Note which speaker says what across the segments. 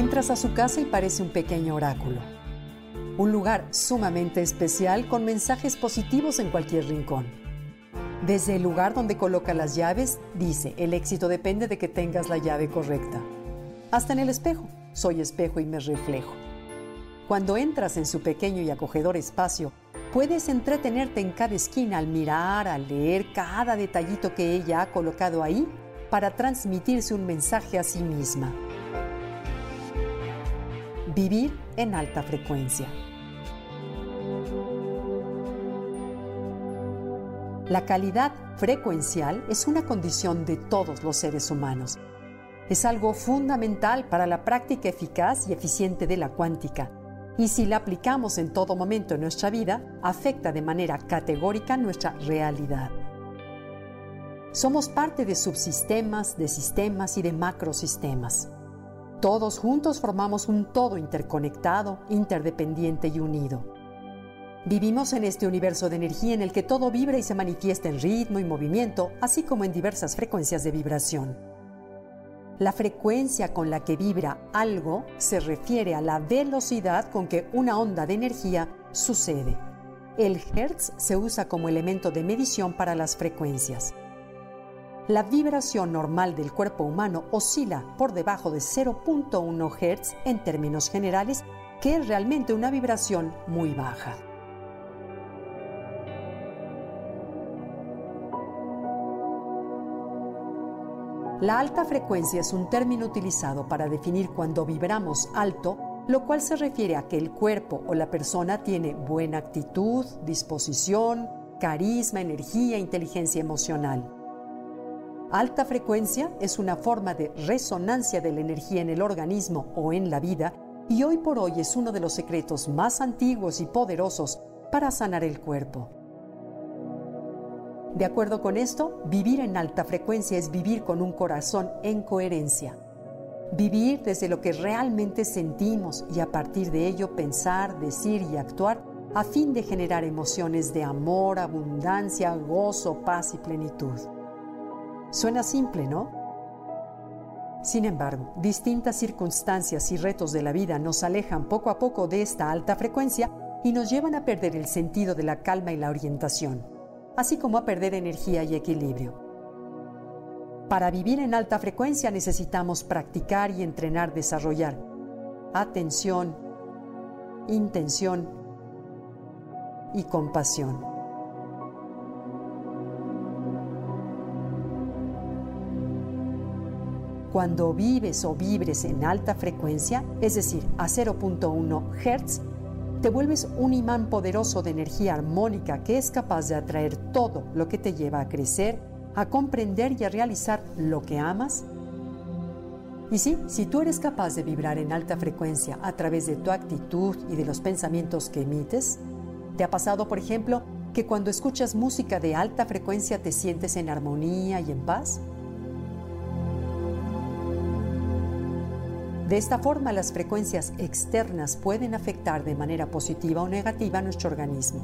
Speaker 1: Entras a su casa y parece un pequeño oráculo. Un lugar sumamente especial con mensajes positivos en cualquier rincón. Desde el lugar donde coloca las llaves, dice, el éxito depende de que tengas la llave correcta. Hasta en el espejo, soy espejo y me reflejo. Cuando entras en su pequeño y acogedor espacio, puedes entretenerte en cada esquina al mirar, al leer cada detallito que ella ha colocado ahí para transmitirse un mensaje a sí misma. Vivir en alta frecuencia. La calidad frecuencial es una condición de todos los seres humanos. Es algo fundamental para la práctica eficaz y eficiente de la cuántica. Y si la aplicamos en todo momento en nuestra vida, afecta de manera categórica nuestra realidad. Somos parte de subsistemas, de sistemas y de macrosistemas. Todos juntos formamos un todo interconectado, interdependiente y unido. Vivimos en este universo de energía en el que todo vibra y se manifiesta en ritmo y movimiento, así como en diversas frecuencias de vibración. La frecuencia con la que vibra algo se refiere a la velocidad con que una onda de energía sucede. El Hertz se usa como elemento de medición para las frecuencias. La vibración normal del cuerpo humano oscila por debajo de 0.1 Hz en términos generales, que es realmente una vibración muy baja. La alta frecuencia es un término utilizado para definir cuando vibramos alto, lo cual se refiere a que el cuerpo o la persona tiene buena actitud, disposición, carisma, energía, inteligencia emocional. Alta frecuencia es una forma de resonancia de la energía en el organismo o en la vida y hoy por hoy es uno de los secretos más antiguos y poderosos para sanar el cuerpo. De acuerdo con esto, vivir en alta frecuencia es vivir con un corazón en coherencia. Vivir desde lo que realmente sentimos y a partir de ello pensar, decir y actuar a fin de generar emociones de amor, abundancia, gozo, paz y plenitud. Suena simple, ¿no? Sin embargo, distintas circunstancias y retos de la vida nos alejan poco a poco de esta alta frecuencia y nos llevan a perder el sentido de la calma y la orientación, así como a perder energía y equilibrio. Para vivir en alta frecuencia necesitamos practicar y entrenar, desarrollar atención, intención y compasión. Cuando vives o vibres en alta frecuencia, es decir, a 0.1 Hz, te vuelves un imán poderoso de energía armónica que es capaz de atraer todo lo que te lleva a crecer, a comprender y a realizar lo que amas. Y sí, si tú eres capaz de vibrar en alta frecuencia a través de tu actitud y de los pensamientos que emites, ¿te ha pasado, por ejemplo, que cuando escuchas música de alta frecuencia te sientes en armonía y en paz? De esta forma, las frecuencias externas pueden afectar de manera positiva o negativa nuestro organismo.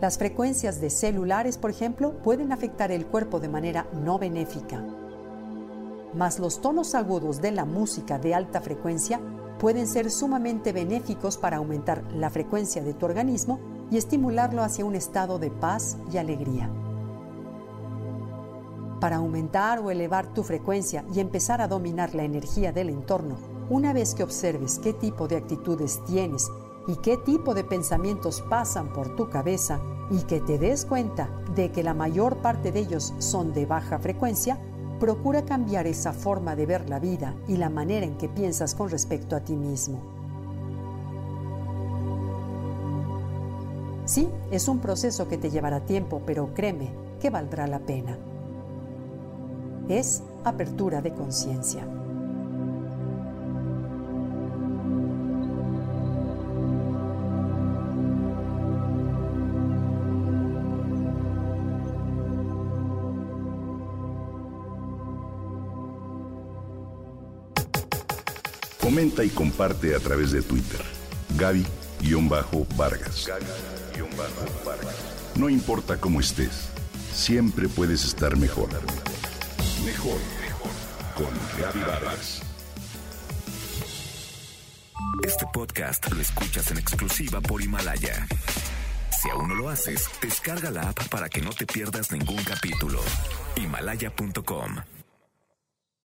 Speaker 1: Las frecuencias de celulares, por ejemplo, pueden afectar el cuerpo de manera no benéfica. Mas los tonos agudos de la música de alta frecuencia pueden ser sumamente benéficos para aumentar la frecuencia de tu organismo y estimularlo hacia un estado de paz y alegría para aumentar o elevar tu frecuencia y empezar a dominar la energía del entorno, una vez que observes qué tipo de actitudes tienes y qué tipo de pensamientos pasan por tu cabeza y que te des cuenta de que la mayor parte de ellos son de baja frecuencia, procura cambiar esa forma de ver la vida y la manera en que piensas con respecto a ti mismo. Sí, es un proceso que te llevará tiempo, pero créeme que valdrá la pena. Es apertura de conciencia.
Speaker 2: Comenta y comparte a través de Twitter. Gaby-Vargas. No importa cómo estés, siempre puedes estar mejor. Mejor, mejor. Con Gaby Vargas.
Speaker 3: Este podcast lo escuchas en exclusiva por Himalaya. Si aún no lo haces, descarga la app para que no te pierdas ningún capítulo. Himalaya.com